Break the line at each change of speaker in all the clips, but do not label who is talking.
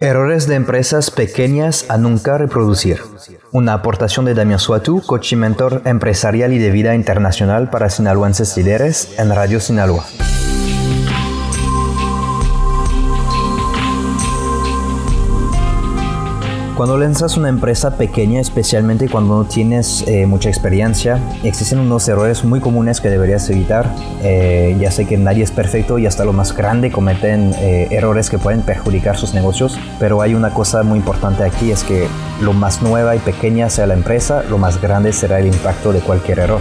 Errores de empresas pequeñas a nunca reproducir. Una aportación de Damián Suatu, coach mentor empresarial y de vida internacional para sinaloenses líderes en Radio Sinaloa. Cuando lanzas una empresa pequeña, especialmente cuando no tienes eh, mucha experiencia, existen unos errores muy comunes que deberías evitar. Eh, ya sé que nadie es perfecto y hasta lo más grande cometen eh, errores que pueden perjudicar sus negocios, pero hay una cosa muy importante aquí, es que lo más nueva y pequeña sea la empresa, lo más grande será el impacto de cualquier error.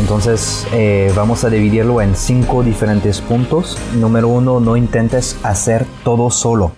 Entonces vamos a dividirlo en cinco diferentes puntos. Número uno, no intentes hacer todo solo.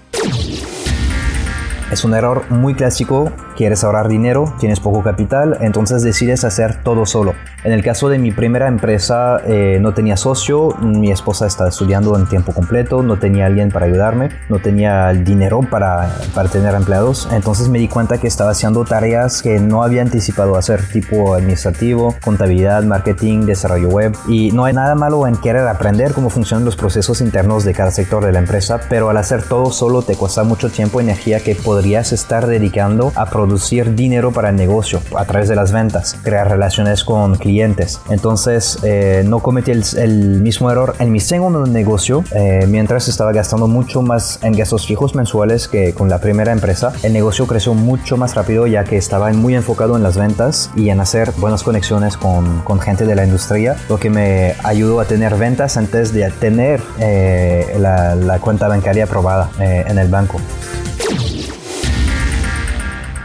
Es un error muy clásico quieres ahorrar dinero, tienes poco capital, entonces decides hacer todo solo. En el caso de mi primera empresa, eh, no tenía socio, mi esposa estaba estudiando en tiempo completo, no tenía alguien para ayudarme, no tenía el dinero para, para tener empleados, entonces me di cuenta que estaba haciendo tareas que no había anticipado hacer, tipo administrativo, contabilidad, marketing, desarrollo web, y no hay nada malo en querer aprender cómo funcionan los procesos internos de cada sector de la empresa, pero al hacer todo solo te cuesta mucho tiempo y energía que podrías estar dedicando a producir producir dinero para el negocio a través de las ventas, crear relaciones con clientes. Entonces, eh, no cometí el, mismo error en mi segundo negocio, eh, mientras estaba gastando mucho más en gastos fijos mensuales que con la primera empresa. El negocio creció mucho más rápido ya que estaba muy enfocado en las ventas y en hacer buenas conexiones con, con gente de la industria, lo que me ayudó a tener ventas antes de tener eh, la, la, cuenta bancaria aprobada en el banco.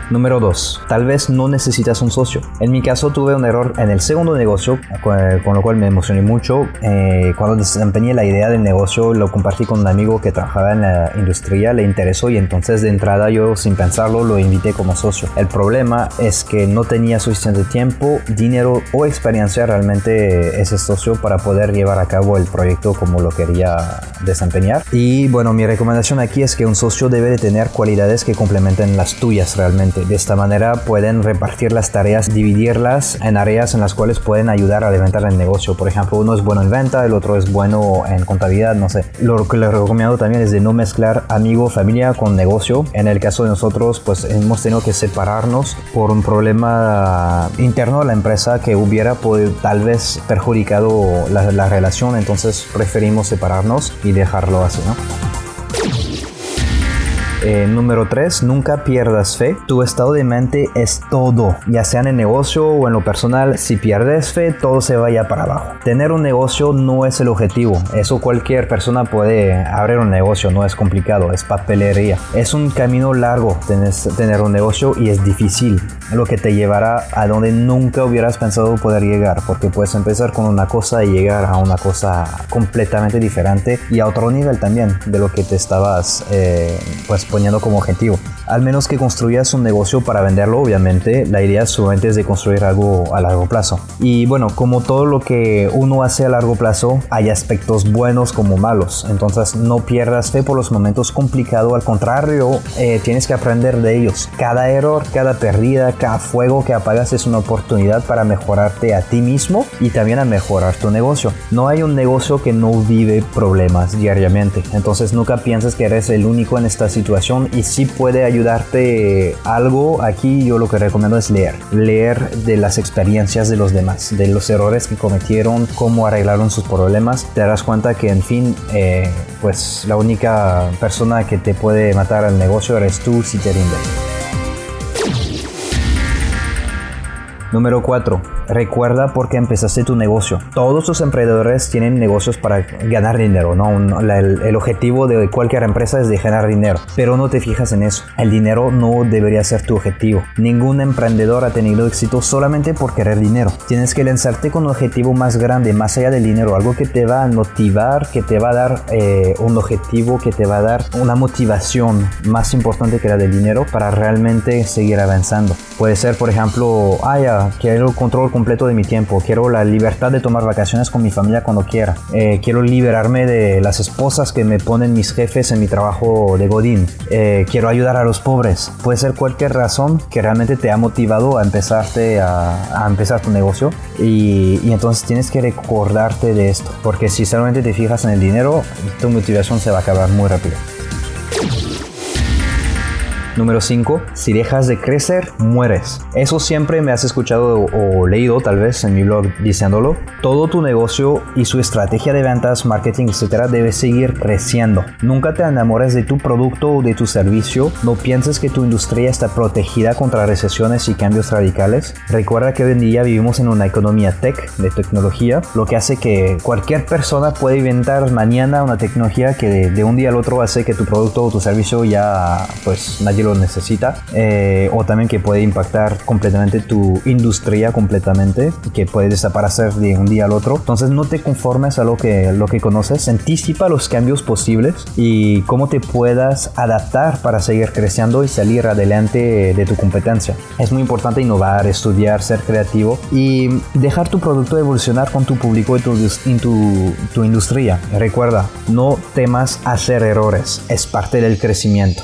Número 2. Tal vez no necesitas un socio. En mi caso tuve un error en el segundo negocio, con lo cual me emocioné mucho. Eh, cuando desempeñé la idea del negocio, lo compartí con un amigo que trabajaba en la industria, le interesó y entonces de entrada yo sin pensarlo lo invité como socio. El problema es que no tenía suficiente tiempo, dinero o experiencia realmente ese socio para poder llevar a cabo el proyecto como lo quería desempeñar. Y bueno, mi recomendación aquí es que un socio debe de tener cualidades que complementen las tuyas realmente de esta manera pueden repartir las tareas, dividirlas en áreas en las cuales pueden ayudar a levantar el negocio. Por ejemplo, uno es bueno en venta, el otro es bueno en contabilidad, no sé. Lo que les recomiendo también es de no mezclar amigo, familia con negocio. En el caso de nosotros, pues hemos tenido que separarnos por un problema interno de la empresa que hubiera podido, tal vez perjudicado la, la relación, entonces preferimos separarnos y dejarlo así, ¿no? Eh, número 3, nunca pierdas fe. Tu estado de mente es todo, ya sea en el negocio o en lo personal. Si pierdes fe, todo se vaya para abajo. Tener un negocio no es el objetivo. Eso cualquier persona puede abrir un negocio, no es complicado, es papelería. Es un camino largo tener un negocio y es difícil, lo que te llevará a donde nunca hubieras pensado poder llegar, porque puedes empezar con una cosa y llegar a una cosa completamente diferente y a otro nivel también de lo que te estabas eh, pues poniendo como objetivo. Al menos que construyas un negocio para venderlo, obviamente, la idea solamente es de construir algo a largo plazo. Y bueno, como todo lo que uno hace a largo plazo, hay aspectos buenos como malos. Entonces no pierdas fe por los momentos complicados, al contrario, eh, tienes que aprender de ellos. Cada error, cada pérdida, cada fuego que apagas es una oportunidad para mejorarte a ti mismo y también a mejorar tu negocio. No hay un negocio que no vive problemas diariamente. Entonces nunca pienses que eres el único en esta situación y si puede ayudarte algo, aquí yo lo que recomiendo es leer. Leer de las experiencias de los demás, de los errores que cometieron, cómo arreglaron sus problemas. Te darás cuenta que, en fin, eh, pues la única persona que te puede matar al negocio eres tú si te rindes. Número 4 recuerda por qué empezaste tu negocio. Todos los emprendedores tienen negocios para ganar dinero, ¿no? el, objetivo de cualquier empresa es de ganar dinero, pero no te fijas en eso. El dinero no debería ser tu objetivo. Ningún emprendedor ha tenido éxito solamente por querer dinero. Tienes que lanzarte con un objetivo más grande, más allá del dinero, algo que te va a motivar, que te va a dar eh, un objetivo, que te va a dar una motivación más importante que la del dinero para realmente seguir avanzando. Puede ser, por ejemplo, ah, ya, quiero control completo de mi tiempo, quiero la libertad de tomar vacaciones con mi familia cuando quiera, eh, quiero liberarme de las esposas que me ponen mis jefes en mi trabajo de Godín, eh, quiero ayudar a los pobres. Puede ser cualquier razón que realmente te ha motivado a empezarte a, empezar tu negocio y, y, entonces tienes que recordarte de esto, porque si solamente te fijas en el dinero, tu motivación se va a acabar muy rápido. Número 5. Si dejas de crecer, mueres. Eso siempre me has escuchado o leído tal vez en mi blog diciéndolo. Todo tu negocio y su estrategia de ventas, marketing, etcétera, debe seguir creciendo. Nunca te enamores de tu producto o de tu servicio. No pienses que tu industria está protegida contra recesiones y cambios radicales. Recuerda que hoy en día vivimos en una economía tech, de tecnología, lo que hace que cualquier persona puede inventar mañana una tecnología que de, un día al otro hace que tu producto o tu servicio ya pues nadie lo necesita. Eh, o también que puede impactar completamente tu industria completamente, que puede desaparecer de un día al otro. Entonces no te conformes a lo que, lo que conoces, anticipa los cambios posibles y cómo te puedas adaptar para seguir creciendo y salir adelante de tu competencia. Es muy importante innovar, estudiar, ser creativo y dejar tu producto evolucionar con tu público y tu, en tu, tu industria. Recuerda, no temas hacer errores, es parte del crecimiento.